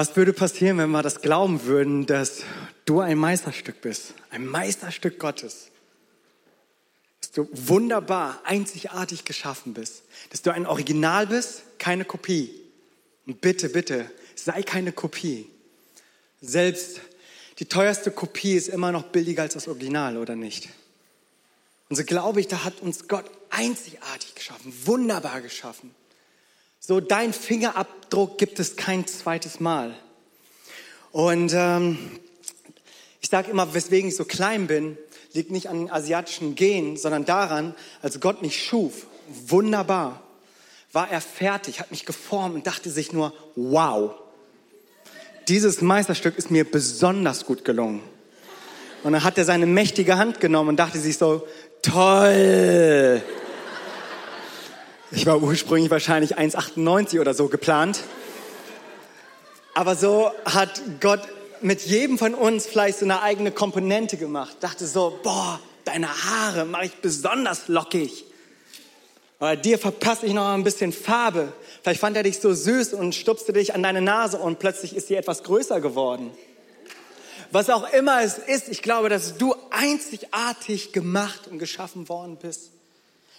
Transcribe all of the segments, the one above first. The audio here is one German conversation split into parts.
Was würde passieren, wenn wir das glauben würden, dass du ein Meisterstück bist, ein Meisterstück Gottes? Dass du wunderbar, einzigartig geschaffen bist, dass du ein Original bist, keine Kopie. Und bitte, bitte, sei keine Kopie. Selbst die teuerste Kopie ist immer noch billiger als das Original, oder nicht? Und so glaube ich, da hat uns Gott einzigartig geschaffen, wunderbar geschaffen. So dein Fingerabdruck gibt es kein zweites Mal. Und ähm, ich sage immer, weswegen ich so klein bin, liegt nicht an den asiatischen Gen, sondern daran, als Gott mich schuf, wunderbar, war er fertig, hat mich geformt und dachte sich nur, wow, dieses Meisterstück ist mir besonders gut gelungen. Und dann hat er seine mächtige Hand genommen und dachte sich so, toll. Ich war ursprünglich wahrscheinlich 1,98 oder so geplant. Aber so hat Gott mit jedem von uns vielleicht so eine eigene Komponente gemacht. Dachte so, boah, deine Haare mache ich besonders lockig. Oder dir verpasse ich noch ein bisschen Farbe. Vielleicht fand er dich so süß und stupste dich an deine Nase und plötzlich ist sie etwas größer geworden. Was auch immer es ist, ich glaube, dass du einzigartig gemacht und geschaffen worden bist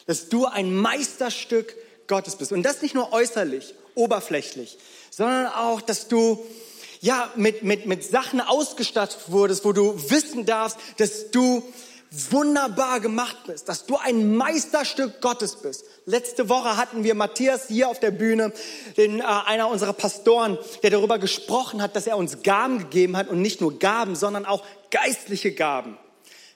dass du ein Meisterstück Gottes bist. Und das nicht nur äußerlich, oberflächlich, sondern auch, dass du ja, mit, mit, mit Sachen ausgestattet wurdest, wo du wissen darfst, dass du wunderbar gemacht bist, dass du ein Meisterstück Gottes bist. Letzte Woche hatten wir Matthias hier auf der Bühne, den, äh, einer unserer Pastoren, der darüber gesprochen hat, dass er uns Gaben gegeben hat und nicht nur Gaben, sondern auch geistliche Gaben.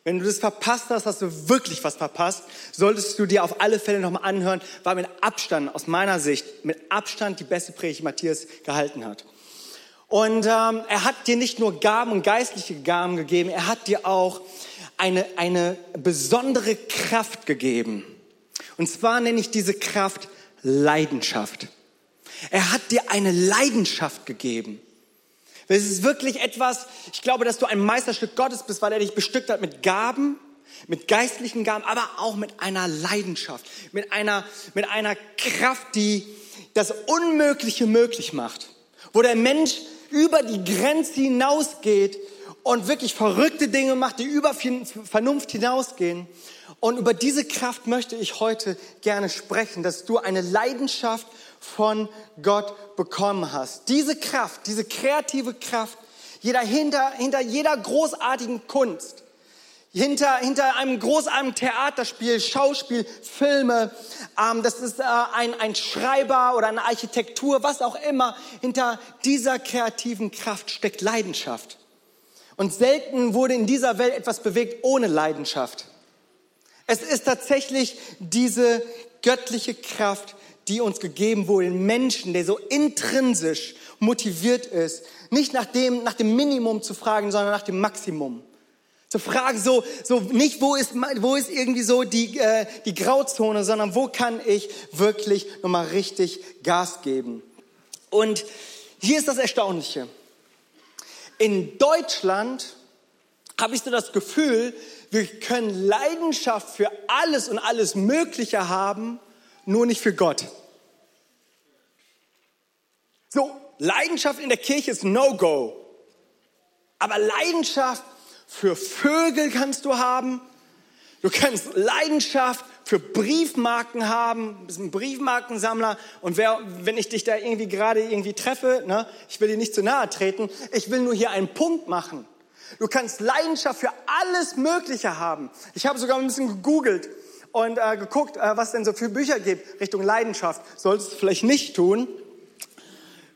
Wenn du das verpasst hast, hast du wirklich was verpasst. Solltest du dir auf alle Fälle nochmal anhören, war mit Abstand, aus meiner Sicht, mit Abstand die beste Predigt, die Matthias gehalten hat. Und ähm, er hat dir nicht nur Gaben und geistliche Gaben gegeben, er hat dir auch eine, eine besondere Kraft gegeben. Und zwar nenne ich diese Kraft Leidenschaft. Er hat dir eine Leidenschaft gegeben. Es ist wirklich etwas, ich glaube, dass du ein Meisterstück Gottes bist, weil er dich bestückt hat mit Gaben, mit geistlichen Gaben, aber auch mit einer Leidenschaft, mit einer, mit einer Kraft, die das Unmögliche möglich macht. Wo der Mensch über die Grenze hinausgeht und wirklich verrückte Dinge macht, die über Vernunft hinausgehen. Und über diese Kraft möchte ich heute gerne sprechen, dass du eine Leidenschaft von Gott bekommen hast. Diese Kraft, diese kreative Kraft, jeder hinter, hinter jeder großartigen Kunst, hinter, hinter einem großartigen Theaterspiel, Schauspiel, Filme, ähm, das ist äh, ein, ein Schreiber oder eine Architektur, was auch immer, hinter dieser kreativen Kraft steckt Leidenschaft. Und selten wurde in dieser Welt etwas bewegt ohne Leidenschaft. Es ist tatsächlich diese göttliche Kraft, die uns gegeben wurde, Menschen, der so intrinsisch motiviert ist, nicht nach dem, nach dem Minimum zu fragen, sondern nach dem Maximum. Zu fragen, so, so nicht, wo ist, wo ist irgendwie so die, äh, die Grauzone, sondern wo kann ich wirklich nochmal richtig Gas geben. Und hier ist das Erstaunliche. In Deutschland habe ich so das Gefühl, wir können Leidenschaft für alles und alles Mögliche haben, nur nicht für Gott. So, Leidenschaft in der Kirche ist No-Go. Aber Leidenschaft für Vögel kannst du haben. Du kannst Leidenschaft für Briefmarken haben, du bist ein Briefmarkensammler und wer, wenn ich dich da irgendwie gerade irgendwie treffe, ne, ich will dir nicht zu nahe treten, ich will nur hier einen Punkt machen. Du kannst Leidenschaft für alles Mögliche haben. Ich habe sogar ein bisschen gegoogelt und äh, geguckt, äh, was denn so für Bücher gibt Richtung Leidenschaft. Solltest du vielleicht nicht tun.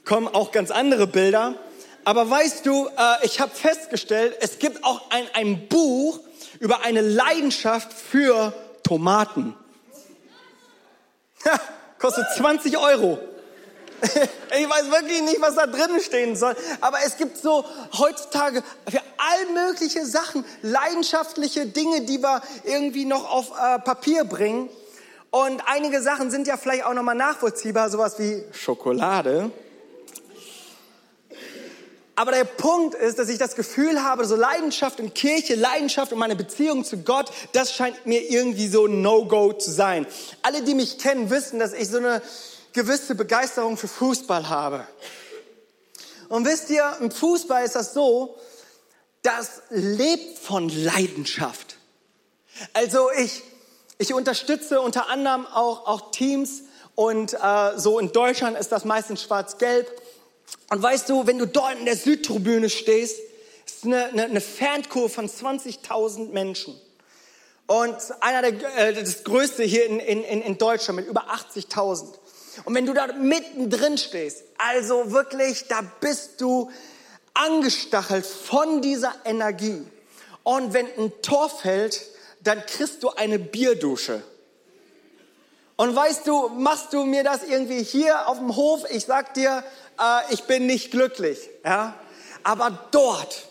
Kommen auch ganz andere Bilder. Aber weißt du, äh, ich habe festgestellt, es gibt auch ein, ein Buch über eine Leidenschaft für Tomaten. Ha, kostet 20 Euro. Ich weiß wirklich nicht, was da drin stehen soll. Aber es gibt so heutzutage für all mögliche Sachen, leidenschaftliche Dinge, die wir irgendwie noch auf äh, Papier bringen. Und einige Sachen sind ja vielleicht auch nochmal nachvollziehbar, sowas wie Schokolade. Aber der Punkt ist, dass ich das Gefühl habe, so Leidenschaft in Kirche, Leidenschaft und meine Beziehung zu Gott, das scheint mir irgendwie so ein No-Go zu sein. Alle, die mich kennen, wissen, dass ich so eine gewisse Begeisterung für Fußball habe. Und wisst ihr, im Fußball ist das so, das lebt von Leidenschaft. Also ich, ich unterstütze unter anderem auch, auch Teams und äh, so in Deutschland ist das meistens schwarz-gelb. Und weißt du, wenn du dort in der Südtribüne stehst, ist eine, eine, eine Fankurve von 20.000 Menschen. Und einer der, äh, das größte hier in, in, in Deutschland mit über 80.000. Und wenn du da mittendrin stehst, also wirklich, da bist du angestachelt von dieser Energie. Und wenn ein Tor fällt, dann kriegst du eine Bierdusche. Und weißt du, machst du mir das irgendwie hier auf dem Hof? Ich sag dir, äh, ich bin nicht glücklich, ja. Aber dort,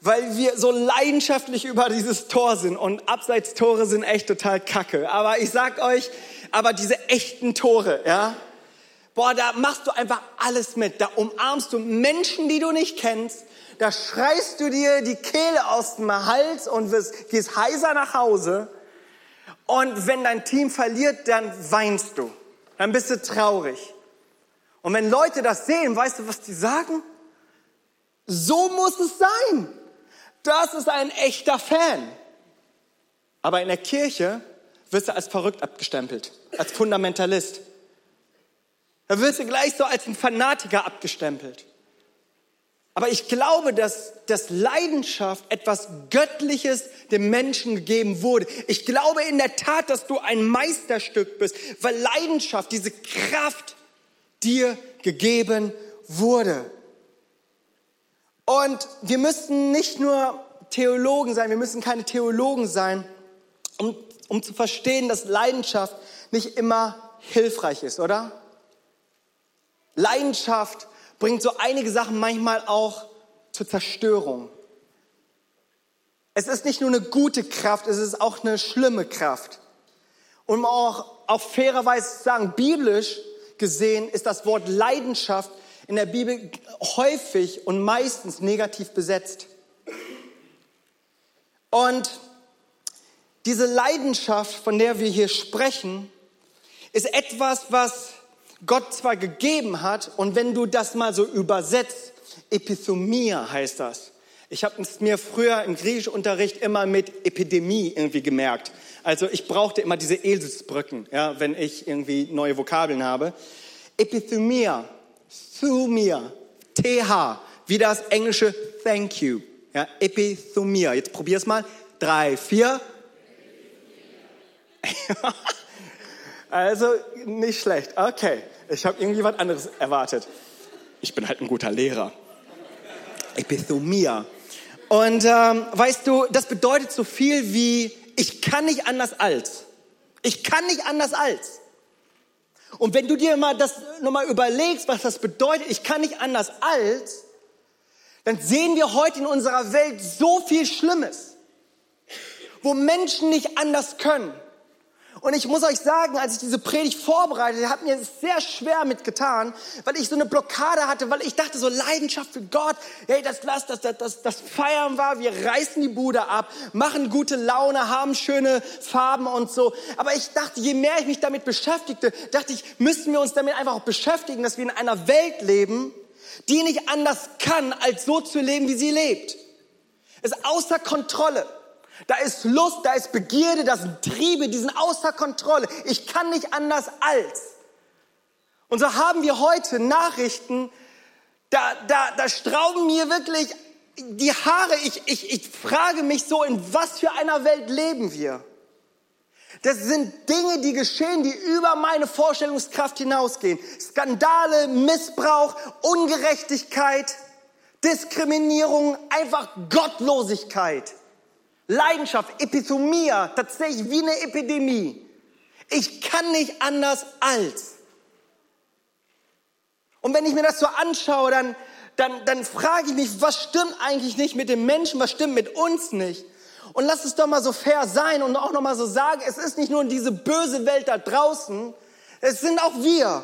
weil wir so leidenschaftlich über dieses Tor sind und Abseitstore sind echt total kacke. Aber ich sag euch, aber diese echten Tore, ja, boah, da machst du einfach alles mit. Da umarmst du Menschen, die du nicht kennst. Da schreist du dir die Kehle aus dem Hals und wirst, gehst heiser nach Hause. Und wenn dein Team verliert, dann weinst du. Dann bist du traurig. Und wenn Leute das sehen, weißt du, was die sagen? So muss es sein. Das ist ein echter Fan. Aber in der Kirche wirst du als verrückt abgestempelt, als Fundamentalist. Da wirst du gleich so als ein Fanatiker abgestempelt. Aber ich glaube, dass, dass Leidenschaft etwas Göttliches dem Menschen gegeben wurde. Ich glaube in der Tat, dass du ein Meisterstück bist, weil Leidenschaft, diese Kraft dir gegeben wurde. Und wir müssen nicht nur Theologen sein, wir müssen keine Theologen sein, um um zu verstehen, dass Leidenschaft nicht immer hilfreich ist, oder? Leidenschaft bringt so einige Sachen manchmal auch zur Zerstörung. Es ist nicht nur eine gute Kraft, es ist auch eine schlimme Kraft. Und auch, auch fairerweise zu sagen, biblisch gesehen ist das Wort Leidenschaft in der Bibel häufig und meistens negativ besetzt. Und diese Leidenschaft, von der wir hier sprechen, ist etwas, was Gott zwar gegeben hat und wenn du das mal so übersetzt, Epithomia heißt das. Ich habe es mir früher im Griechischunterricht immer mit Epidemie irgendwie gemerkt. Also ich brauchte immer diese Eselsbrücken, ja, wenn ich irgendwie neue Vokabeln habe. Epithomia, Thumia, TH, wie das englische Thank you. Ja, Epithomia. Jetzt probier's mal. Drei, vier, also nicht schlecht. Okay, ich habe irgendwie was anderes erwartet. Ich bin halt ein guter Lehrer. Epithomia. Und ähm, weißt du, das bedeutet so viel wie, ich kann nicht anders als. Ich kann nicht anders als. Und wenn du dir mal das nochmal überlegst, was das bedeutet, ich kann nicht anders als, dann sehen wir heute in unserer Welt so viel Schlimmes, wo Menschen nicht anders können. Und ich muss euch sagen, als ich diese Predigt vorbereitete, hat mir sehr schwer mitgetan, weil ich so eine Blockade hatte, weil ich dachte, so Leidenschaft für Gott, hey, das das, das, das, das Feiern war, wir reißen die Bude ab, machen gute Laune, haben schöne Farben und so. Aber ich dachte, je mehr ich mich damit beschäftigte, dachte ich, müssten wir uns damit einfach auch beschäftigen, dass wir in einer Welt leben, die nicht anders kann, als so zu leben, wie sie lebt. Es ist außer Kontrolle. Da ist Lust, da ist Begierde, da sind Triebe, die sind außer Kontrolle. Ich kann nicht anders als. Und so haben wir heute Nachrichten, da, da, da strauben mir wirklich die Haare. Ich, ich, ich frage mich so, in was für einer Welt leben wir? Das sind Dinge, die geschehen, die über meine Vorstellungskraft hinausgehen. Skandale, Missbrauch, Ungerechtigkeit, Diskriminierung, einfach Gottlosigkeit. Leidenschaft, Epithomia, tatsächlich wie eine Epidemie. Ich kann nicht anders als. Und wenn ich mir das so anschaue, dann, dann, dann frage ich mich, was stimmt eigentlich nicht mit dem Menschen, was stimmt mit uns nicht? Und lass es doch mal so fair sein und auch noch mal so sagen, es ist nicht nur diese böse Welt da draußen, es sind auch wir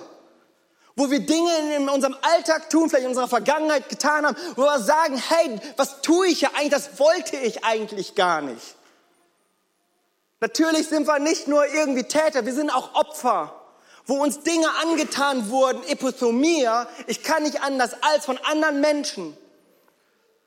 wo wir Dinge in unserem Alltag tun, vielleicht in unserer Vergangenheit getan haben, wo wir sagen, hey, was tue ich ja eigentlich, das wollte ich eigentlich gar nicht. Natürlich sind wir nicht nur irgendwie Täter, wir sind auch Opfer, wo uns Dinge angetan wurden, Epithomia, ich kann nicht anders als von anderen Menschen,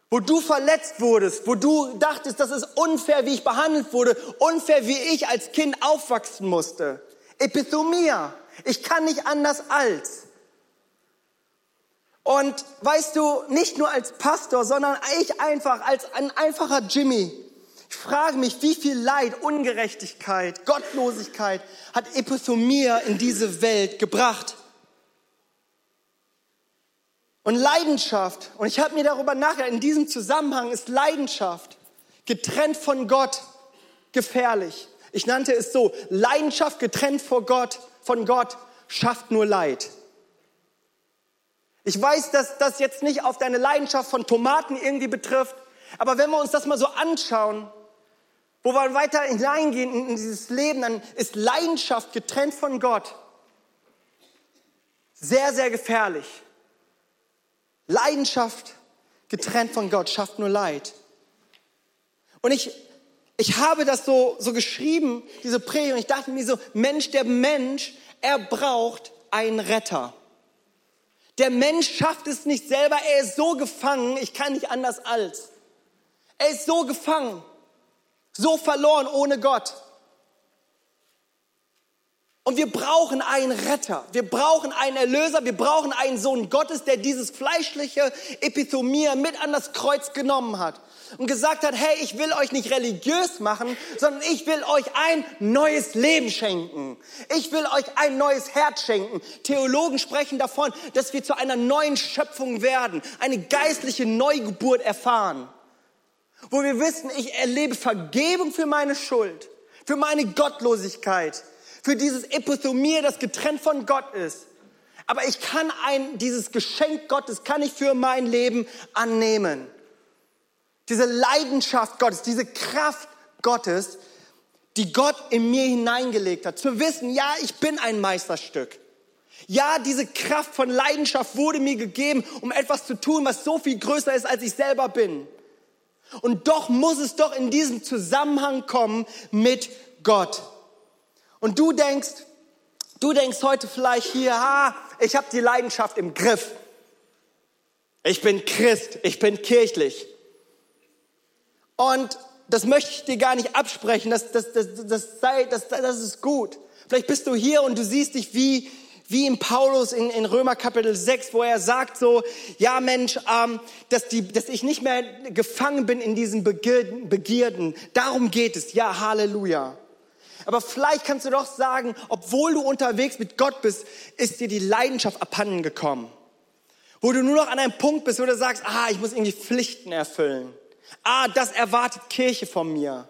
wo du verletzt wurdest, wo du dachtest, das ist unfair, wie ich behandelt wurde, unfair, wie ich als Kind aufwachsen musste. Epithomia, ich kann nicht anders als. Und weißt du, nicht nur als Pastor, sondern ich einfach als ein einfacher Jimmy, ich frage mich, wie viel Leid, Ungerechtigkeit, Gottlosigkeit hat Epithomia in diese Welt gebracht. Und Leidenschaft, und ich habe mir darüber nachgedacht, in diesem Zusammenhang ist Leidenschaft getrennt von Gott gefährlich. Ich nannte es so, Leidenschaft getrennt vor Gott, von Gott schafft nur Leid. Ich weiß, dass das jetzt nicht auf deine Leidenschaft von Tomaten irgendwie betrifft, aber wenn wir uns das mal so anschauen, wo wir weiter hineingehen in dieses Leben, dann ist Leidenschaft getrennt von Gott sehr, sehr gefährlich. Leidenschaft getrennt von Gott schafft nur Leid. Und ich, ich habe das so, so geschrieben, diese Predigt, und ich dachte mir so, Mensch, der Mensch, er braucht einen Retter. Der Mensch schafft es nicht selber, er ist so gefangen, ich kann nicht anders als. Er ist so gefangen so verloren ohne Gott. Und wir brauchen einen Retter, wir brauchen einen Erlöser, wir brauchen einen Sohn Gottes, der dieses fleischliche Epithomia mit an das Kreuz genommen hat und gesagt hat, hey, ich will euch nicht religiös machen, sondern ich will euch ein neues Leben schenken. Ich will euch ein neues Herz schenken. Theologen sprechen davon, dass wir zu einer neuen Schöpfung werden, eine geistliche Neugeburt erfahren wo wir wissen, ich erlebe Vergebung für meine Schuld, für meine Gottlosigkeit, für dieses Epithomie, das getrennt von Gott ist. Aber ich kann ein, dieses Geschenk Gottes kann ich für mein Leben annehmen. Diese Leidenschaft Gottes, diese Kraft Gottes, die Gott in mir hineingelegt hat. Zu wissen, ja, ich bin ein Meisterstück. Ja, diese Kraft von Leidenschaft wurde mir gegeben, um etwas zu tun, was so viel größer ist, als ich selber bin. Und doch muss es doch in diesem Zusammenhang kommen mit Gott. Und du denkst, du denkst heute vielleicht hier, ha, ich habe die Leidenschaft im Griff. Ich bin Christ, ich bin kirchlich. Und das möchte ich dir gar nicht absprechen, das, das, das, das, sei, das, das ist gut. Vielleicht bist du hier und du siehst dich wie wie in Paulus in, in Römer Kapitel 6, wo er sagt so, ja Mensch, ähm, dass, die, dass ich nicht mehr gefangen bin in diesen Begierden, Begierden. Darum geht es. Ja, Halleluja. Aber vielleicht kannst du doch sagen, obwohl du unterwegs mit Gott bist, ist dir die Leidenschaft abhanden gekommen. Wo du nur noch an einem Punkt bist, wo du sagst, ah, ich muss irgendwie Pflichten erfüllen. Ah, das erwartet Kirche von mir.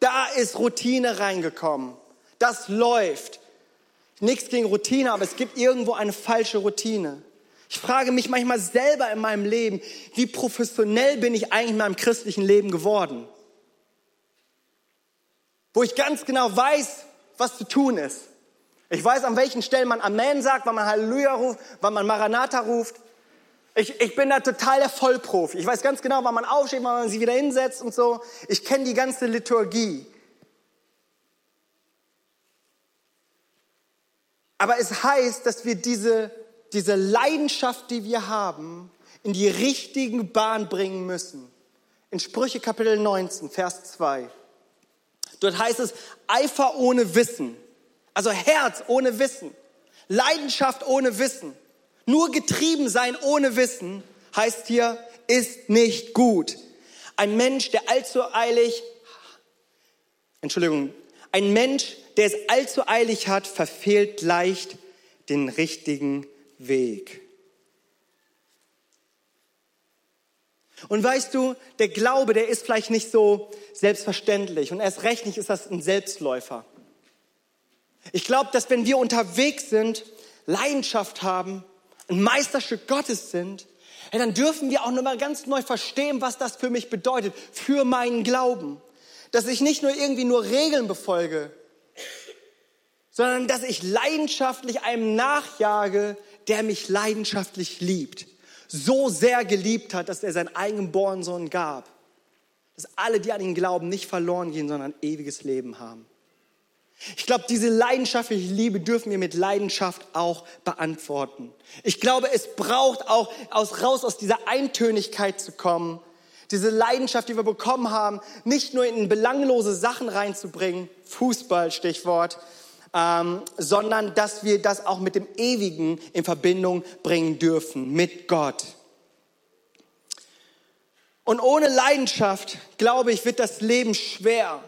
Da ist Routine reingekommen. Das läuft. Nichts gegen Routine, aber es gibt irgendwo eine falsche Routine. Ich frage mich manchmal selber in meinem Leben, wie professionell bin ich eigentlich in meinem christlichen Leben geworden? Wo ich ganz genau weiß, was zu tun ist. Ich weiß, an welchen Stellen man Amen sagt, wann man Halleluja ruft, wann man Maranatha ruft. Ich, ich bin da total der Vollprofi. Ich weiß ganz genau, wann man aufsteht, wann man sich wieder hinsetzt und so. Ich kenne die ganze Liturgie. Aber es heißt, dass wir diese, diese Leidenschaft, die wir haben, in die richtigen Bahn bringen müssen. In Sprüche Kapitel 19, Vers 2. Dort heißt es Eifer ohne Wissen. Also Herz ohne Wissen. Leidenschaft ohne Wissen. Nur getrieben sein ohne Wissen heißt hier, ist nicht gut. Ein Mensch, der allzu eilig, Entschuldigung, ein Mensch, der es allzu eilig hat, verfehlt leicht den richtigen Weg. Und weißt du, der Glaube, der ist vielleicht nicht so selbstverständlich und erst recht nicht ist das ein Selbstläufer. Ich glaube, dass wenn wir unterwegs sind, Leidenschaft haben, ein Meisterstück Gottes sind, dann dürfen wir auch nochmal ganz neu verstehen, was das für mich bedeutet, für meinen Glauben. Dass ich nicht nur irgendwie nur Regeln befolge, sondern dass ich leidenschaftlich einem nachjage, der mich leidenschaftlich liebt. So sehr geliebt hat, dass er seinen eigenen Sohn gab. Dass alle, die an ihn glauben, nicht verloren gehen, sondern ewiges Leben haben. Ich glaube, diese leidenschaftliche Liebe dürfen wir mit Leidenschaft auch beantworten. Ich glaube, es braucht auch aus, raus aus dieser Eintönigkeit zu kommen, diese Leidenschaft, die wir bekommen haben, nicht nur in belanglose Sachen reinzubringen, Fußball Stichwort, ähm, sondern dass wir das auch mit dem Ewigen in Verbindung bringen dürfen, mit Gott. Und ohne Leidenschaft, glaube ich, wird das Leben schwer.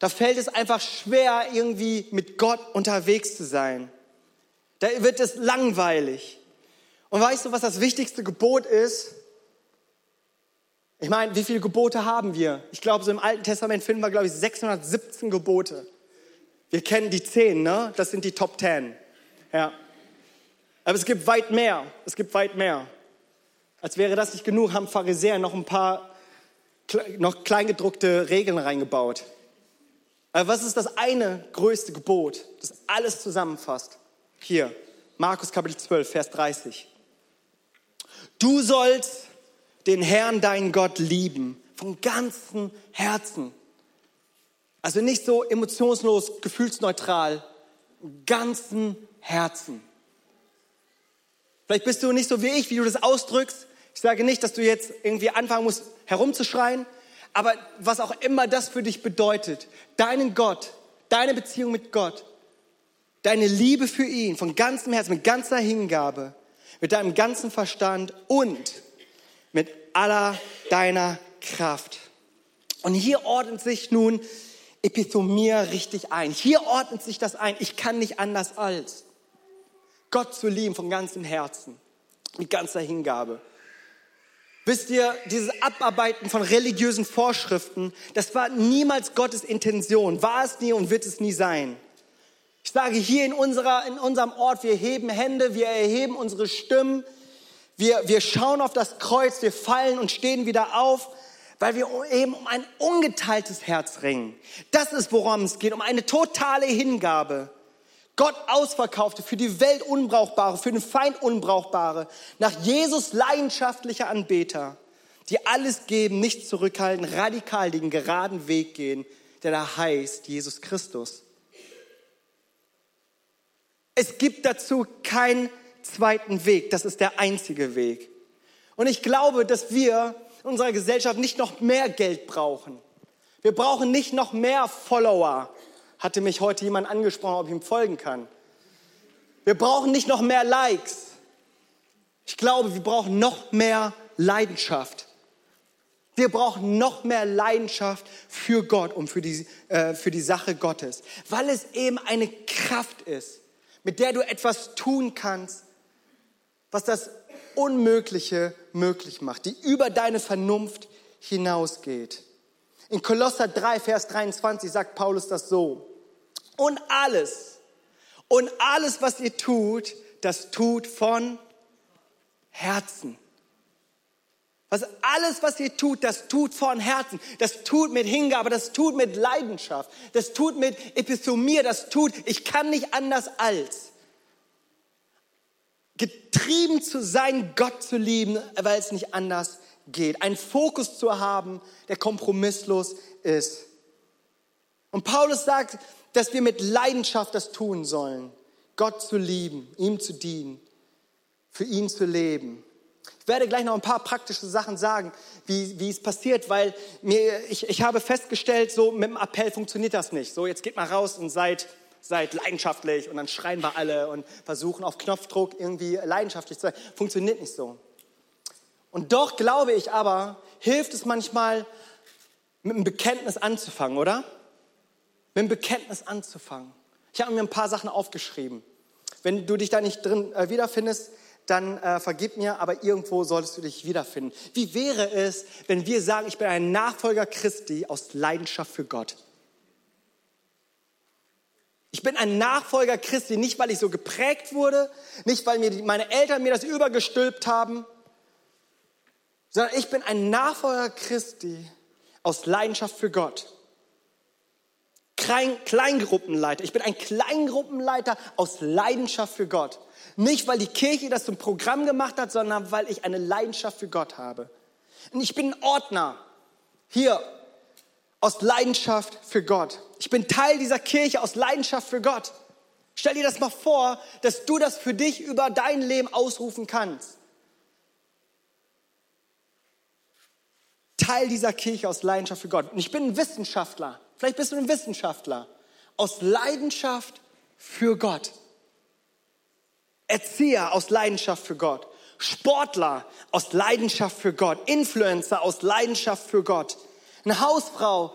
Da fällt es einfach schwer, irgendwie mit Gott unterwegs zu sein. Da wird es langweilig. Und weißt du, was das wichtigste Gebot ist? Ich meine, wie viele Gebote haben wir? Ich glaube, so im Alten Testament finden wir, glaube ich, 617 Gebote. Wir kennen die zehn, ne? Das sind die Top Ten. Ja. Aber es gibt weit mehr. Es gibt weit mehr. Als wäre das nicht genug, haben Pharisäer noch ein paar noch kleingedruckte Regeln reingebaut. Aber was ist das eine größte Gebot, das alles zusammenfasst? Hier, Markus Kapitel 12, Vers 30. Du sollst den Herrn, deinen Gott, lieben, von ganzem Herzen. Also nicht so emotionslos, gefühlsneutral, ganzen Herzen. Vielleicht bist du nicht so wie ich, wie du das ausdrückst. Ich sage nicht, dass du jetzt irgendwie anfangen musst, herumzuschreien, aber was auch immer das für dich bedeutet, deinen Gott, deine Beziehung mit Gott, deine Liebe für ihn von ganzem Herzen, mit ganzer Hingabe, mit deinem ganzen Verstand und mit aller deiner Kraft. Und hier ordnet sich nun Epithomia richtig ein. Hier ordnet sich das ein. Ich kann nicht anders als Gott zu lieben von ganzem Herzen, mit ganzer Hingabe. Wisst ihr, dieses Abarbeiten von religiösen Vorschriften, das war niemals Gottes Intention, war es nie und wird es nie sein. Ich sage hier in, unserer, in unserem Ort, wir heben Hände, wir erheben unsere Stimmen, wir, wir schauen auf das Kreuz, wir fallen und stehen wieder auf, weil wir eben um ein ungeteiltes Herz ringen. Das ist, worum es geht, um eine totale Hingabe. Gott ausverkaufte, für die Welt Unbrauchbare, für den Feind Unbrauchbare, nach Jesus leidenschaftlicher Anbeter, die alles geben, nichts zurückhalten, radikal den geraden Weg gehen, der da heißt Jesus Christus. Es gibt dazu keinen zweiten Weg, das ist der einzige Weg. Und ich glaube, dass wir in unserer Gesellschaft nicht noch mehr Geld brauchen. Wir brauchen nicht noch mehr Follower hatte mich heute jemand angesprochen, ob ich ihm folgen kann. Wir brauchen nicht noch mehr Likes. Ich glaube, wir brauchen noch mehr Leidenschaft. Wir brauchen noch mehr Leidenschaft für Gott und für die, äh, für die Sache Gottes, weil es eben eine Kraft ist, mit der du etwas tun kannst, was das Unmögliche möglich macht, die über deine Vernunft hinausgeht. In Kolosser 3, Vers 23 sagt Paulus das so und alles. Und alles, was ihr tut, das tut von Herzen. Was alles, was ihr tut, das tut von Herzen. Das tut mit Hingabe, das tut mit Leidenschaft, das tut mit Episomie, das tut, ich kann nicht anders als getrieben zu sein, Gott zu lieben, weil es nicht anders geht. Einen Fokus zu haben, der kompromisslos ist. Und Paulus sagt, dass wir mit Leidenschaft das tun sollen, Gott zu lieben, ihm zu dienen, für ihn zu leben. Ich werde gleich noch ein paar praktische Sachen sagen, wie, wie es passiert, weil mir, ich, ich habe festgestellt, so mit dem Appell funktioniert das nicht. So, jetzt geht mal raus und seid, seid leidenschaftlich und dann schreien wir alle und versuchen auf Knopfdruck irgendwie leidenschaftlich zu sein. Funktioniert nicht so. Und doch glaube ich aber, hilft es manchmal, mit einem Bekenntnis anzufangen, oder? Mit dem Bekenntnis anzufangen. Ich habe mir ein paar Sachen aufgeschrieben. Wenn du dich da nicht drin äh, wiederfindest, dann äh, vergib mir, aber irgendwo solltest du dich wiederfinden. Wie wäre es, wenn wir sagen, ich bin ein Nachfolger Christi aus Leidenschaft für Gott? Ich bin ein Nachfolger Christi, nicht weil ich so geprägt wurde, nicht weil mir die, meine Eltern mir das übergestülpt haben, sondern ich bin ein Nachfolger Christi aus Leidenschaft für Gott. Klein, Kleingruppenleiter. Ich bin ein Kleingruppenleiter aus Leidenschaft für Gott. Nicht, weil die Kirche das zum Programm gemacht hat, sondern weil ich eine Leidenschaft für Gott habe. Und ich bin ein Ordner. Hier, aus Leidenschaft für Gott. Ich bin Teil dieser Kirche aus Leidenschaft für Gott. Stell dir das mal vor, dass du das für dich über dein Leben ausrufen kannst. Teil dieser Kirche aus Leidenschaft für Gott. Und ich bin ein Wissenschaftler. Vielleicht bist du ein Wissenschaftler. Aus Leidenschaft für Gott. Erzieher aus Leidenschaft für Gott. Sportler aus Leidenschaft für Gott. Influencer aus Leidenschaft für Gott. Eine Hausfrau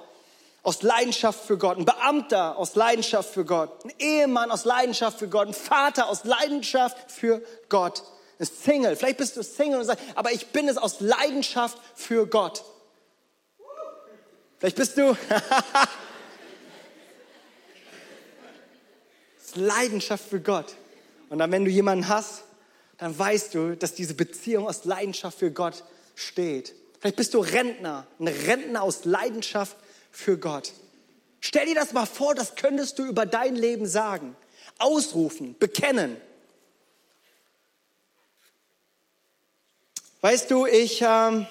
aus Leidenschaft für Gott. Ein Beamter aus Leidenschaft für Gott. Ein Ehemann aus Leidenschaft für Gott. Ein Vater aus Leidenschaft für Gott. Ein Single. Vielleicht bist du Single und sagst, aber ich bin es aus Leidenschaft für Gott. Vielleicht bist du Leidenschaft für Gott. Und dann, wenn du jemanden hast, dann weißt du, dass diese Beziehung aus Leidenschaft für Gott steht. Vielleicht bist du Rentner, ein Rentner aus Leidenschaft für Gott. Stell dir das mal vor, das könntest du über dein Leben sagen, ausrufen, bekennen. Weißt du, ich ähm,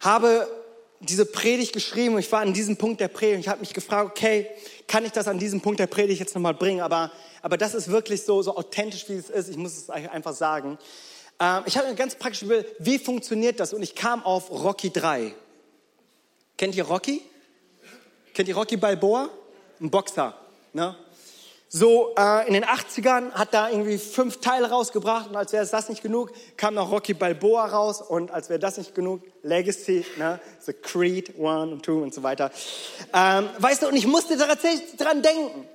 habe diese Predigt geschrieben und ich war an diesem Punkt der Predigt und ich habe mich gefragt, okay, kann ich das an diesem Punkt der Predigt jetzt nochmal bringen? Aber, aber das ist wirklich so, so authentisch, wie es ist. Ich muss es einfach sagen. Ähm, ich habe eine ganz praktische Bild, wie funktioniert das? Und ich kam auf Rocky 3. Kennt ihr Rocky? Kennt ihr Rocky Balboa? Ein Boxer. Ne? So, äh, in den 80ern hat da irgendwie fünf Teile rausgebracht und als wäre das nicht genug, kam noch Rocky Balboa raus und als wäre das nicht genug, Legacy, ne? The Creed, One und Two und so weiter. Ähm, weißt du, und ich musste tatsächlich dran denken.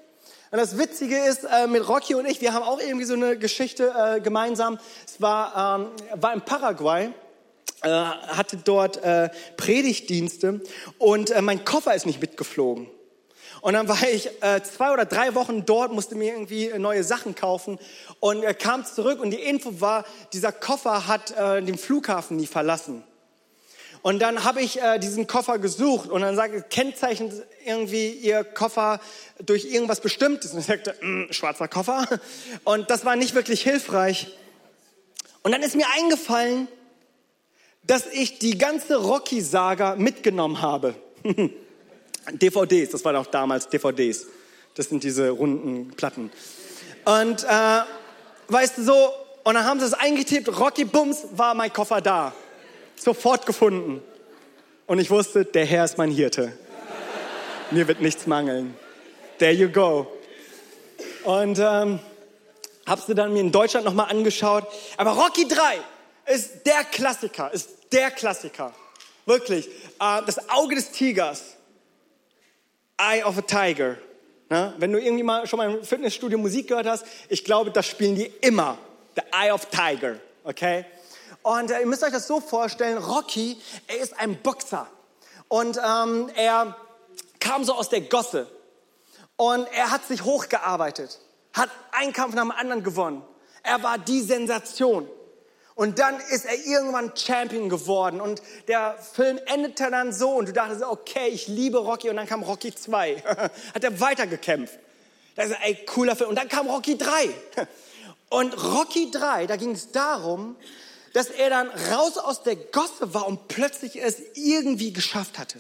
Und das Witzige ist, äh, mit Rocky und ich, wir haben auch irgendwie so eine Geschichte äh, gemeinsam. Es war, ähm, war in Paraguay äh, hatte dort äh, Predigtdienste und äh, mein Koffer ist nicht mitgeflogen. Und dann war ich äh, zwei oder drei Wochen dort, musste mir irgendwie neue Sachen kaufen und er kam zurück und die Info war, dieser Koffer hat äh, den Flughafen nie verlassen. Und dann habe ich äh, diesen Koffer gesucht und dann sage kennzeichnet irgendwie Ihr Koffer durch irgendwas Bestimmtes. Und ich sagte, mm, schwarzer Koffer. Und das war nicht wirklich hilfreich. Und dann ist mir eingefallen, dass ich die ganze Rocky-Saga mitgenommen habe. DVDs, das waren auch damals DVDs. Das sind diese runden Platten. Und äh, weißt du so, und dann haben sie es eingetippt, Rocky Bums war mein Koffer da. Sofort gefunden. Und ich wusste, der Herr ist mein Hirte. Mir wird nichts mangeln. There you go. Und ähm, hab's du dann mir in Deutschland nochmal angeschaut. Aber Rocky 3 ist der Klassiker, ist der Klassiker. Wirklich. Äh, das Auge des Tigers. Eye of a Tiger. Ja, wenn du irgendwie mal schon mal im Fitnessstudio Musik gehört hast, ich glaube, das spielen die immer. The Eye of Tiger. Okay? Und äh, ihr müsst euch das so vorstellen, Rocky, er ist ein Boxer. Und ähm, er kam so aus der Gosse. Und er hat sich hochgearbeitet. Hat einen Kampf nach dem anderen gewonnen. Er war die Sensation. Und dann ist er irgendwann Champion geworden. Und der Film endete dann so. Und du dachtest, okay, ich liebe Rocky. Und dann kam Rocky 2. Hat er weitergekämpft. Da ist ey, cooler Film. Und dann kam Rocky 3. Und Rocky 3, da ging es darum, dass er dann raus aus der Gosse war und plötzlich es irgendwie geschafft hatte.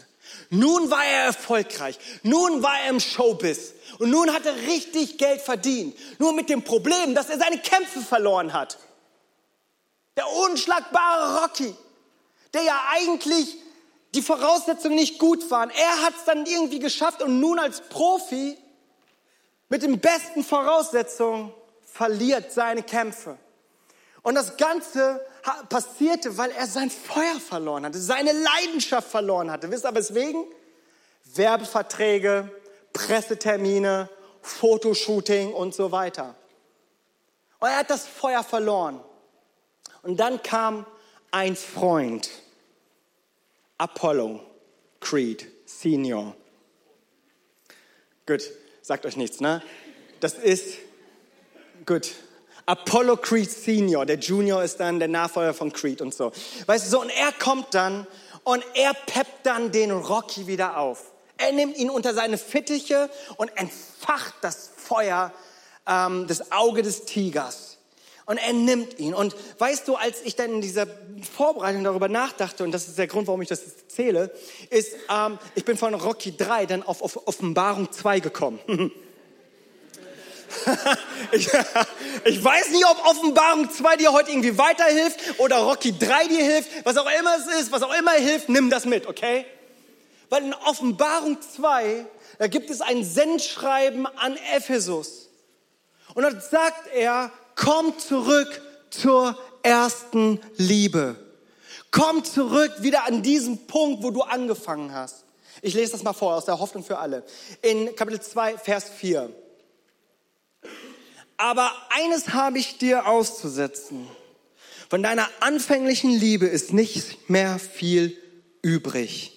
Nun war er erfolgreich. Nun war er im Showbiz. Und nun hat er richtig Geld verdient. Nur mit dem Problem, dass er seine Kämpfe verloren hat. Der unschlagbare Rocky, der ja eigentlich die Voraussetzungen nicht gut waren. Er hat es dann irgendwie geschafft und nun als Profi mit den besten Voraussetzungen verliert seine Kämpfe. Und das Ganze passierte, weil er sein Feuer verloren hatte, seine Leidenschaft verloren hatte. Wisst ihr weswegen? Werbeverträge, Pressetermine, Fotoshooting und so weiter. Und er hat das Feuer verloren. Und dann kam ein Freund, Apollo Creed Senior. Gut, sagt euch nichts, ne? Das ist, gut, Apollo Creed Senior, der Junior ist dann der Nachfolger von Creed und so. Weißt du, so, und er kommt dann und er peppt dann den Rocky wieder auf. Er nimmt ihn unter seine Fittiche und entfacht das Feuer, ähm, das Auge des Tigers. Und er nimmt ihn. Und weißt du, als ich dann in dieser Vorbereitung darüber nachdachte, und das ist der Grund, warum ich das erzähle, ist, ähm, ich bin von Rocky 3 dann auf, auf Offenbarung 2 gekommen. ich, ich, weiß nicht, ob Offenbarung 2 dir heute irgendwie weiterhilft oder Rocky 3 dir hilft. Was auch immer es ist, was auch immer hilft, nimm das mit, okay? Weil in Offenbarung 2, da gibt es ein Sendschreiben an Ephesus. Und dort sagt er, komm zurück zur ersten Liebe. Komm zurück wieder an diesen Punkt, wo du angefangen hast. Ich lese das mal vor aus der Hoffnung für alle. In Kapitel 2, Vers 4. Aber eines habe ich dir auszusetzen. Von deiner anfänglichen Liebe ist nicht mehr viel übrig.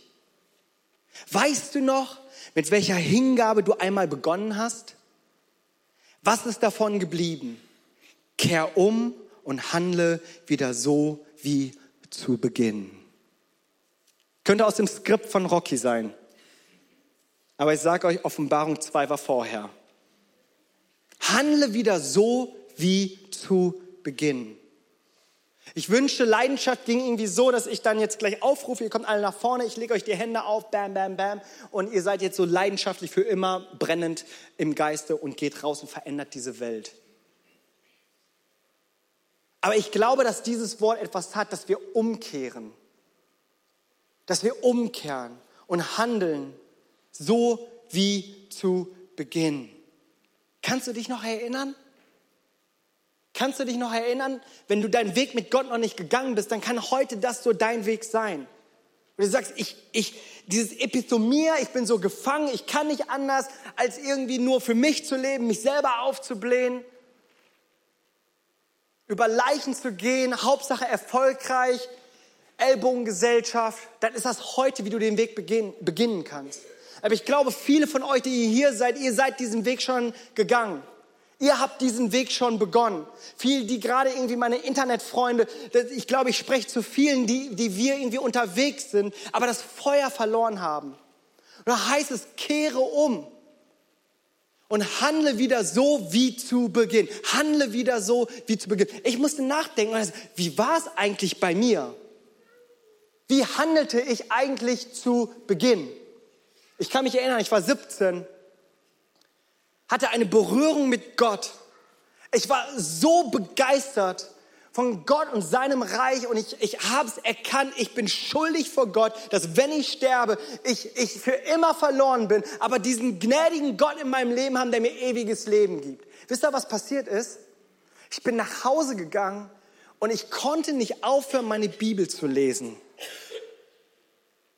Weißt du noch, mit welcher Hingabe du einmal begonnen hast? Was ist davon geblieben? Kehr um und handle wieder so wie zu Beginn. Könnte aus dem Skript von Rocky sein. Aber ich sage euch, Offenbarung 2 war vorher. Handle wieder so wie zu Beginn. Ich wünschte, Leidenschaft ging irgendwie so, dass ich dann jetzt gleich aufrufe, ihr kommt alle nach vorne, ich lege euch die Hände auf, bam, bam, bam, und ihr seid jetzt so leidenschaftlich für immer brennend im Geiste und geht raus und verändert diese Welt. Aber ich glaube, dass dieses Wort etwas hat, dass wir umkehren. Dass wir umkehren und handeln, so wie zu Beginn. Kannst du dich noch erinnern? Kannst du dich noch erinnern, wenn du deinen Weg mit Gott noch nicht gegangen bist, dann kann heute das so dein Weg sein. Und du sagst, ich, ich, dieses Epithomia, ich bin so gefangen, ich kann nicht anders, als irgendwie nur für mich zu leben, mich selber aufzublähen über Leichen zu gehen, Hauptsache erfolgreich, Ellbogengesellschaft, dann ist das heute, wie du den Weg beginn, beginnen kannst. Aber ich glaube, viele von euch, die hier seid, ihr seid diesen Weg schon gegangen. Ihr habt diesen Weg schon begonnen. Viele, die gerade irgendwie meine Internetfreunde, ich glaube, ich spreche zu vielen, die, die wir irgendwie unterwegs sind, aber das Feuer verloren haben. Da heißt es, kehre um und handle wieder so wie zu Beginn. Handle wieder so wie zu Beginn. Ich musste nachdenken, wie war es eigentlich bei mir? Wie handelte ich eigentlich zu Beginn? Ich kann mich erinnern, ich war 17, hatte eine Berührung mit Gott. Ich war so begeistert von Gott und seinem Reich und ich, ich habe es erkannt, ich bin schuldig vor Gott, dass wenn ich sterbe, ich, ich für immer verloren bin, aber diesen gnädigen Gott in meinem Leben haben, der mir ewiges Leben gibt. Wisst ihr, was passiert ist? Ich bin nach Hause gegangen und ich konnte nicht aufhören, meine Bibel zu lesen.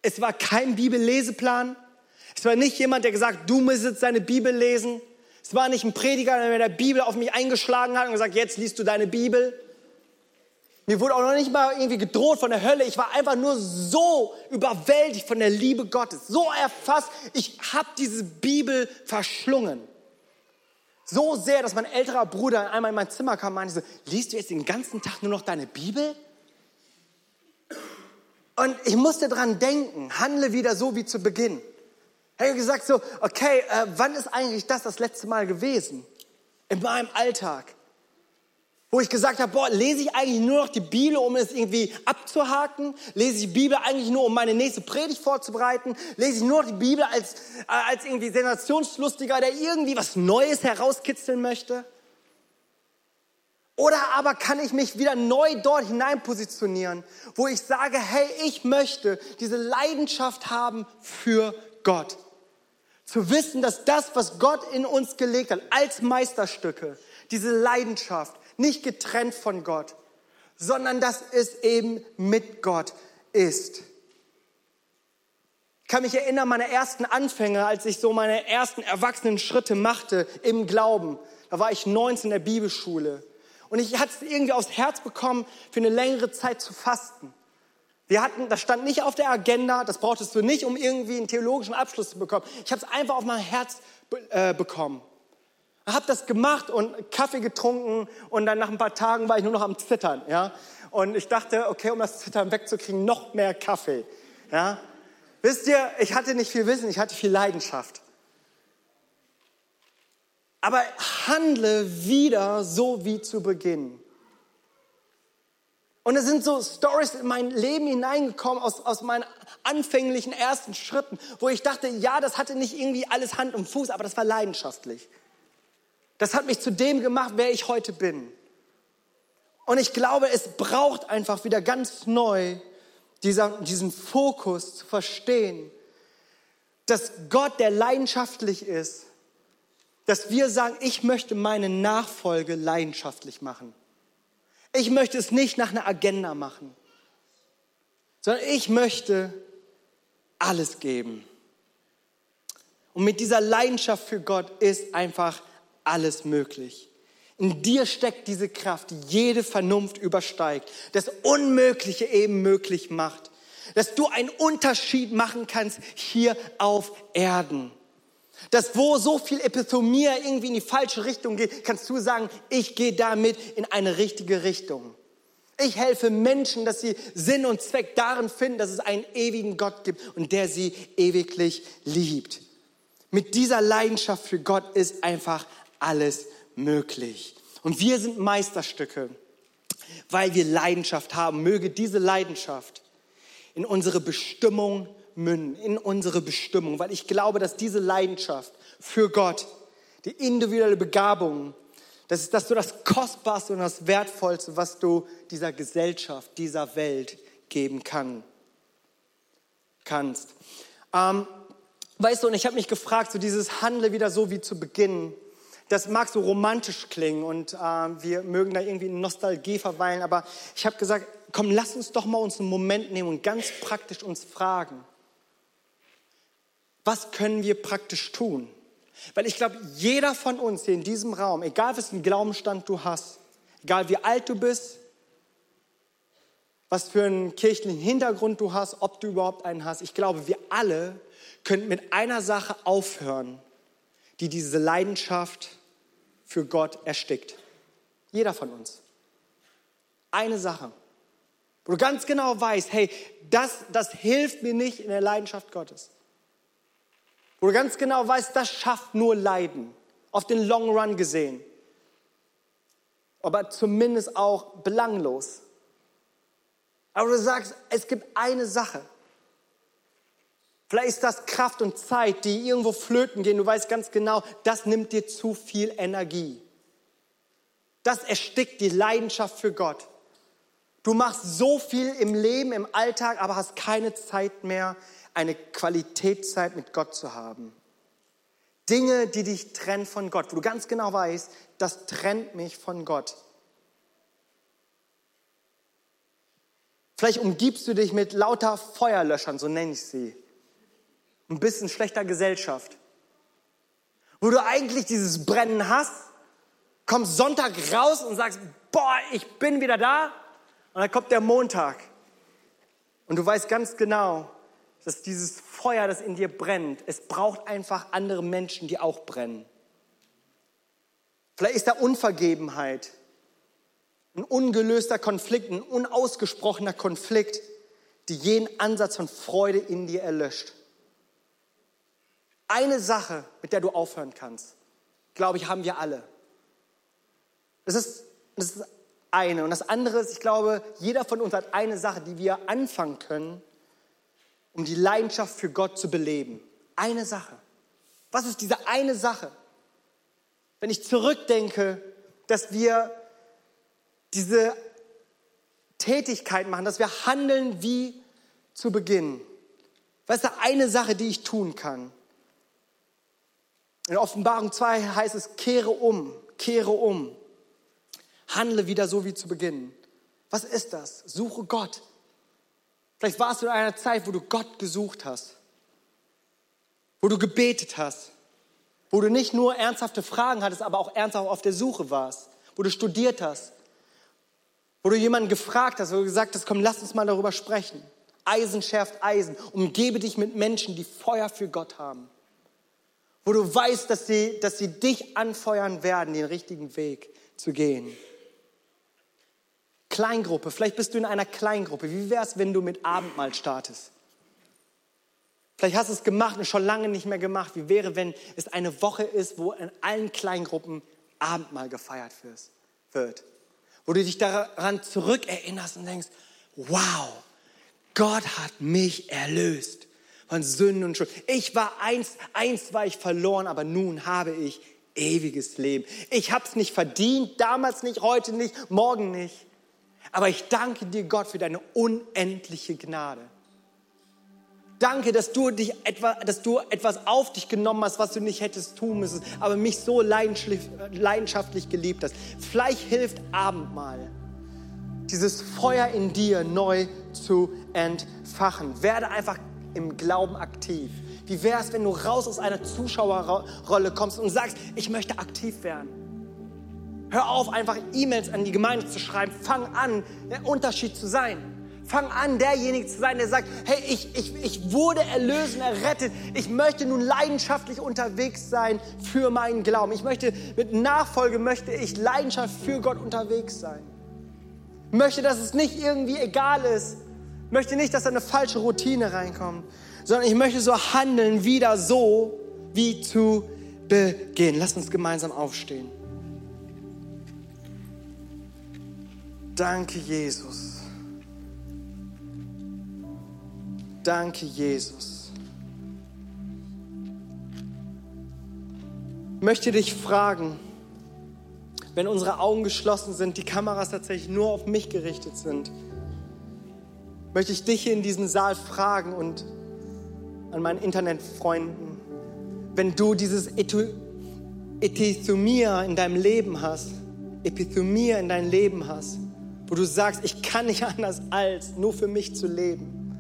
Es war kein Bibelleseplan. Es war nicht jemand, der gesagt, du musst jetzt deine Bibel lesen. Es war nicht ein Prediger, der mit der Bibel auf mich eingeschlagen hat und gesagt, jetzt liest du deine Bibel. Mir wurde auch noch nicht mal irgendwie gedroht von der Hölle. Ich war einfach nur so überwältigt von der Liebe Gottes, so erfasst. Ich habe diese Bibel verschlungen. So sehr, dass mein älterer Bruder einmal in mein Zimmer kam und meinte so, liest du jetzt den ganzen Tag nur noch deine Bibel? Und ich musste dran denken, handle wieder so wie zu Beginn. Habe gesagt so, okay, äh, wann ist eigentlich das das letzte Mal gewesen? In meinem Alltag wo ich gesagt habe, boah, lese ich eigentlich nur noch die Bibel, um es irgendwie abzuhaken? Lese ich die Bibel eigentlich nur, um meine nächste Predigt vorzubereiten? Lese ich nur noch die Bibel als, äh, als irgendwie Sensationslustiger, der irgendwie was Neues herauskitzeln möchte? Oder aber kann ich mich wieder neu dort hinein positionieren, wo ich sage, hey, ich möchte diese Leidenschaft haben für Gott. Zu wissen, dass das, was Gott in uns gelegt hat, als Meisterstücke, diese Leidenschaft, nicht getrennt von Gott, sondern dass es eben mit Gott ist. Ich kann mich erinnern, meine ersten Anfänge, als ich so meine ersten erwachsenen Schritte machte im Glauben. Da war ich 19 in der Bibelschule. Und ich hatte es irgendwie aufs Herz bekommen, für eine längere Zeit zu fasten. Wir hatten, das stand nicht auf der Agenda, das brauchtest du nicht, um irgendwie einen theologischen Abschluss zu bekommen. Ich habe es einfach auf mein Herz äh, bekommen. Habe das gemacht und Kaffee getrunken und dann nach ein paar Tagen war ich nur noch am Zittern, ja. Und ich dachte, okay, um das Zittern wegzukriegen, noch mehr Kaffee, ja. Wisst ihr, ich hatte nicht viel Wissen, ich hatte viel Leidenschaft. Aber handle wieder so wie zu Beginn. Und es sind so Stories in mein Leben hineingekommen aus, aus meinen anfänglichen ersten Schritten, wo ich dachte, ja, das hatte nicht irgendwie alles Hand und Fuß, aber das war leidenschaftlich. Das hat mich zu dem gemacht, wer ich heute bin. Und ich glaube, es braucht einfach wieder ganz neu dieser, diesen Fokus zu verstehen, dass Gott, der leidenschaftlich ist, dass wir sagen, ich möchte meine Nachfolge leidenschaftlich machen. Ich möchte es nicht nach einer Agenda machen, sondern ich möchte alles geben. Und mit dieser Leidenschaft für Gott ist einfach alles möglich. In dir steckt diese Kraft, die jede Vernunft übersteigt, das Unmögliche eben möglich macht, dass du einen Unterschied machen kannst hier auf Erden. Dass wo so viel Epithomie irgendwie in die falsche Richtung geht, kannst du sagen, ich gehe damit in eine richtige Richtung. Ich helfe Menschen, dass sie Sinn und Zweck darin finden, dass es einen ewigen Gott gibt und der sie ewiglich liebt. Mit dieser Leidenschaft für Gott ist einfach alles möglich. Und wir sind Meisterstücke, weil wir Leidenschaft haben. Möge diese Leidenschaft in unsere Bestimmung münden, in unsere Bestimmung, weil ich glaube, dass diese Leidenschaft für Gott, die individuelle Begabung, das ist das so das Kostbarste und das Wertvollste, was du dieser Gesellschaft, dieser Welt geben kann, kannst. Ähm, weißt du, und ich habe mich gefragt, so dieses Handle wieder so wie zu Beginn, das mag so romantisch klingen und äh, wir mögen da irgendwie in Nostalgie verweilen, aber ich habe gesagt, komm, lass uns doch mal uns einen Moment nehmen und ganz praktisch uns fragen, was können wir praktisch tun? Weil ich glaube, jeder von uns hier in diesem Raum, egal einen Glaubenstand du hast, egal wie alt du bist, was für einen kirchlichen Hintergrund du hast, ob du überhaupt einen hast, ich glaube, wir alle können mit einer Sache aufhören, die diese Leidenschaft für Gott erstickt. Jeder von uns. Eine Sache, wo du ganz genau weißt, hey, das, das hilft mir nicht in der Leidenschaft Gottes. Wo du ganz genau weißt, das schafft nur Leiden, auf den Long Run gesehen. Aber zumindest auch belanglos. Aber du sagst, es gibt eine Sache, Vielleicht ist das Kraft und Zeit, die irgendwo flöten gehen. Du weißt ganz genau, das nimmt dir zu viel Energie. Das erstickt die Leidenschaft für Gott. Du machst so viel im Leben, im Alltag, aber hast keine Zeit mehr, eine Qualitätszeit mit Gott zu haben. Dinge, die dich trennen von Gott, wo du ganz genau weißt, das trennt mich von Gott. Vielleicht umgibst du dich mit lauter Feuerlöschern, so nenne ich sie ein bisschen schlechter Gesellschaft. Wo du eigentlich dieses Brennen hast, kommst Sonntag raus und sagst, boah, ich bin wieder da. Und dann kommt der Montag. Und du weißt ganz genau, dass dieses Feuer, das in dir brennt, es braucht einfach andere Menschen, die auch brennen. Vielleicht ist da Unvergebenheit, ein ungelöster Konflikt, ein unausgesprochener Konflikt, die jeden Ansatz von Freude in dir erlöscht eine Sache, mit der du aufhören kannst, glaube ich, haben wir alle. Das ist, das ist eine. Und das andere ist, ich glaube, jeder von uns hat eine Sache, die wir anfangen können, um die Leidenschaft für Gott zu beleben. Eine Sache. Was ist diese eine Sache? Wenn ich zurückdenke, dass wir diese Tätigkeit machen, dass wir handeln wie zu Beginn. Was ist da eine Sache, die ich tun kann? In Offenbarung 2 heißt es, kehre um, kehre um. Handle wieder so wie zu Beginn. Was ist das? Suche Gott. Vielleicht warst du in einer Zeit, wo du Gott gesucht hast, wo du gebetet hast, wo du nicht nur ernsthafte Fragen hattest, aber auch ernsthaft auf der Suche warst, wo du studiert hast, wo du jemanden gefragt hast, wo du gesagt hast, komm, lass uns mal darüber sprechen. Eisen schärft Eisen. Umgebe dich mit Menschen, die Feuer für Gott haben wo du weißt, dass sie, dass sie dich anfeuern werden, den richtigen Weg zu gehen. Kleingruppe, vielleicht bist du in einer Kleingruppe. Wie wäre es, wenn du mit Abendmahl startest? Vielleicht hast du es gemacht und schon lange nicht mehr gemacht. Wie wäre, wenn es eine Woche ist, wo in allen Kleingruppen Abendmahl gefeiert wird? wo du dich daran zurückerinnerst und denkst, wow, Gott hat mich erlöst von Sünden und Schuld. Ich war eins, eins war ich verloren, aber nun habe ich ewiges Leben. Ich habe es nicht verdient, damals nicht, heute nicht, morgen nicht. Aber ich danke dir, Gott, für deine unendliche Gnade. Danke, dass du, dich etwa, dass du etwas auf dich genommen hast, was du nicht hättest tun müssen, aber mich so leidenschaftlich geliebt hast. Vielleicht hilft Abendmahl, dieses Feuer in dir neu zu entfachen. Werde einfach im Glauben aktiv. Wie wäre es, wenn du raus aus einer Zuschauerrolle kommst und sagst, ich möchte aktiv werden? Hör auf, einfach E-Mails an die Gemeinde zu schreiben. Fang an, der Unterschied zu sein. Fang an, derjenige zu sein, der sagt, hey, ich, ich, ich wurde erlöst und errettet. Ich möchte nun leidenschaftlich unterwegs sein für meinen Glauben. Ich möchte, mit Nachfolge möchte ich Leidenschaft für Gott unterwegs sein. Ich möchte, dass es nicht irgendwie egal ist. Ich möchte nicht, dass da eine falsche Routine reinkommt, sondern ich möchte so handeln, wieder so wie zu Beginn. Lass uns gemeinsam aufstehen. Danke, Jesus. Danke, Jesus. Ich möchte dich fragen, wenn unsere Augen geschlossen sind, die Kameras tatsächlich nur auf mich gerichtet sind, möchte ich dich hier in diesem Saal fragen und an meinen Internetfreunden, wenn du dieses Epithumia in deinem Leben hast, Epithumia in deinem Leben hast, wo du sagst, ich kann nicht anders als nur für mich zu leben,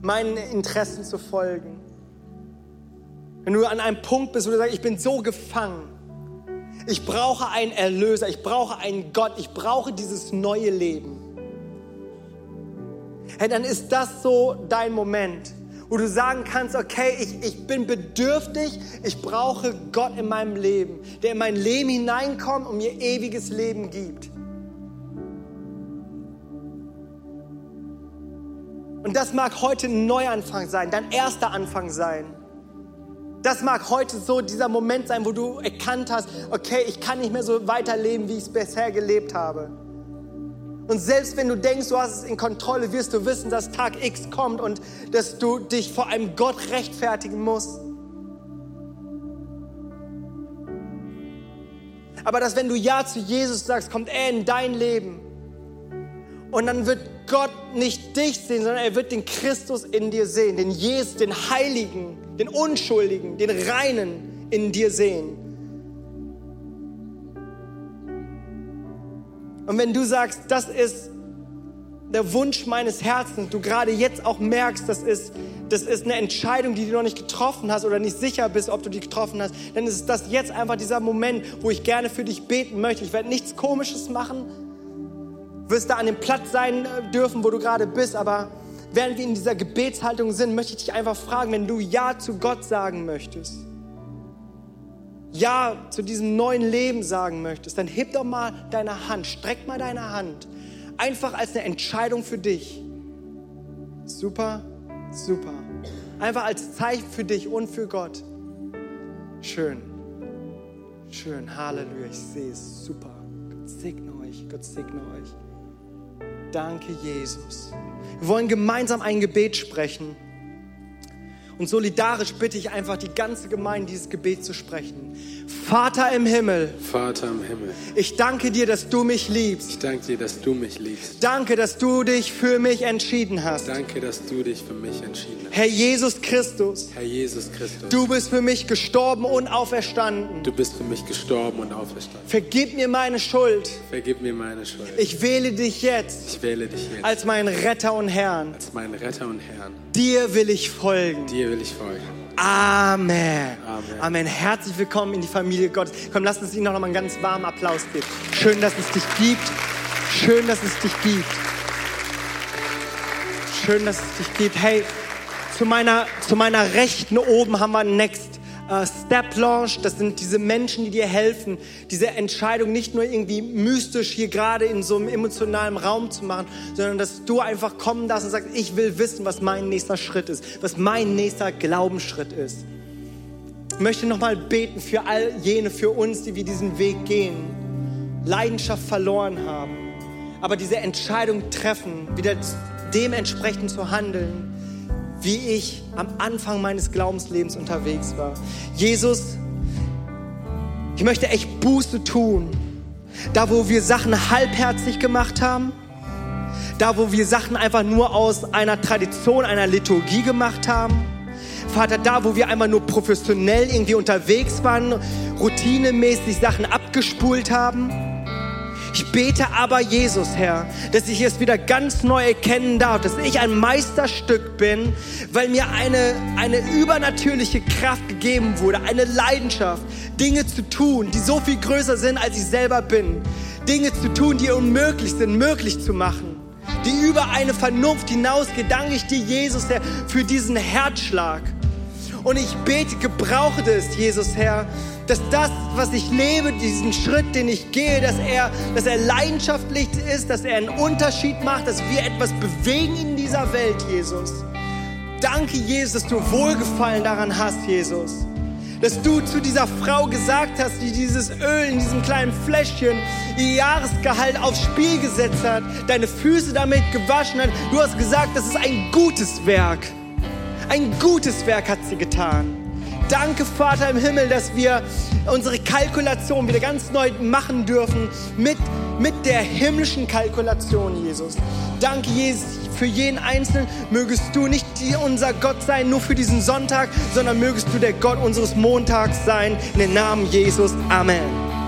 meinen Interessen zu folgen. Wenn du an einem Punkt bist, wo du sagst, ich bin so gefangen, ich brauche einen Erlöser, ich brauche einen Gott, ich brauche dieses neue Leben. Hey, dann ist das so dein Moment, wo du sagen kannst, okay, ich, ich bin bedürftig, ich brauche Gott in meinem Leben, der in mein Leben hineinkommt und mir ewiges Leben gibt. Und das mag heute ein Neuanfang sein, dein erster Anfang sein. Das mag heute so dieser Moment sein, wo du erkannt hast, okay, ich kann nicht mehr so weiterleben, wie ich es bisher gelebt habe. Und selbst wenn du denkst, du hast es in Kontrolle, wirst du wissen, dass Tag X kommt und dass du dich vor einem Gott rechtfertigen musst. Aber dass wenn du Ja zu Jesus sagst, kommt er in dein Leben. Und dann wird Gott nicht dich sehen, sondern er wird den Christus in dir sehen, den Jesus, den Heiligen, den Unschuldigen, den Reinen in dir sehen. Und wenn du sagst, das ist der Wunsch meines Herzens, du gerade jetzt auch merkst, das ist, das ist eine Entscheidung, die du noch nicht getroffen hast oder nicht sicher bist, ob du die getroffen hast, dann ist das jetzt einfach dieser Moment, wo ich gerne für dich beten möchte. Ich werde nichts Komisches machen, wirst da an dem Platz sein äh, dürfen, wo du gerade bist, aber während wir in dieser Gebetshaltung sind, möchte ich dich einfach fragen, wenn du Ja zu Gott sagen möchtest, Ja zu diesem neuen Leben sagen möchtest, dann heb doch mal deine Hand, streck mal deine Hand, einfach als eine Entscheidung für dich. Super, super. Einfach als Zeichen für dich und für Gott. Schön, schön, Halleluja, ich sehe es, super. Gott segne euch, Gott segne euch. Danke, Jesus. Wir wollen gemeinsam ein Gebet sprechen. Und solidarisch bitte ich einfach die ganze Gemeinde, dieses Gebet zu sprechen. Vater im Himmel. Vater im Himmel. Ich danke dir, dass du mich liebst. Ich danke dir, dass du mich liebst. Danke, dass du dich für mich entschieden hast. Danke, dass du dich für mich entschieden hast. Herr Jesus Christus. Herr Jesus Christus. Du bist für mich gestorben und auferstanden. Du bist für mich gestorben und auferstanden. Vergib mir meine Schuld. Vergib mir meine Schuld. Ich wähle dich jetzt. Ich wähle dich jetzt. Als meinen Retter und Herrn. Als meinen Retter und Herrn. Dir will ich folgen. Dir will ich folgen. Amen. Amen. Amen. Herzlich willkommen in die Familie Gottes. Komm, lass uns ihnen noch mal einen ganz warmen Applaus geben. Schön, dass es dich gibt. Schön, dass es dich gibt. Schön, dass es dich gibt. Hey, zu meiner, zu meiner Rechten oben haben wir Next äh, Step Launch. Das sind diese Menschen, die dir helfen, diese Entscheidung nicht nur irgendwie mystisch hier gerade in so einem emotionalen Raum zu machen, sondern dass du einfach kommen darfst und sagst, ich will wissen, was mein nächster Schritt ist, was mein nächster Glaubensschritt ist. Ich möchte nochmal beten für all jene, für uns, die wir diesen Weg gehen, Leidenschaft verloren haben, aber diese Entscheidung treffen, wieder dementsprechend zu handeln, wie ich am Anfang meines Glaubenslebens unterwegs war. Jesus, ich möchte echt Buße tun. Da, wo wir Sachen halbherzig gemacht haben, da, wo wir Sachen einfach nur aus einer Tradition, einer Liturgie gemacht haben. Vater, da, wo wir einmal nur professionell irgendwie unterwegs waren, routinemäßig Sachen abgespult haben. Ich bete aber, Jesus, Herr, dass ich es wieder ganz neu erkennen darf, dass ich ein Meisterstück bin, weil mir eine, eine übernatürliche Kraft gegeben wurde, eine Leidenschaft, Dinge zu tun, die so viel größer sind, als ich selber bin. Dinge zu tun, die unmöglich sind, möglich zu machen. Die über eine Vernunft hinausgeht. Danke ich dir, Jesus, Herr, für diesen Herzschlag. Und ich bete, gebrauche das, Jesus, Herr, dass das, was ich lebe, diesen Schritt, den ich gehe, dass er, dass er leidenschaftlich ist, dass er einen Unterschied macht, dass wir etwas bewegen in dieser Welt, Jesus. Danke, Jesus, dass du Wohlgefallen daran hast, Jesus. Dass du zu dieser Frau gesagt hast, die dieses Öl in diesem kleinen Fläschchen ihr Jahresgehalt aufs Spiel gesetzt hat, deine Füße damit gewaschen hat. Du hast gesagt, das ist ein gutes Werk. Ein gutes Werk hat sie getan. Danke, Vater im Himmel, dass wir unsere Kalkulation wieder ganz neu machen dürfen mit, mit der himmlischen Kalkulation, Jesus. Danke, Jesus, für jeden Einzelnen. Mögest du nicht unser Gott sein, nur für diesen Sonntag, sondern mögest du der Gott unseres Montags sein. In den Namen Jesus. Amen.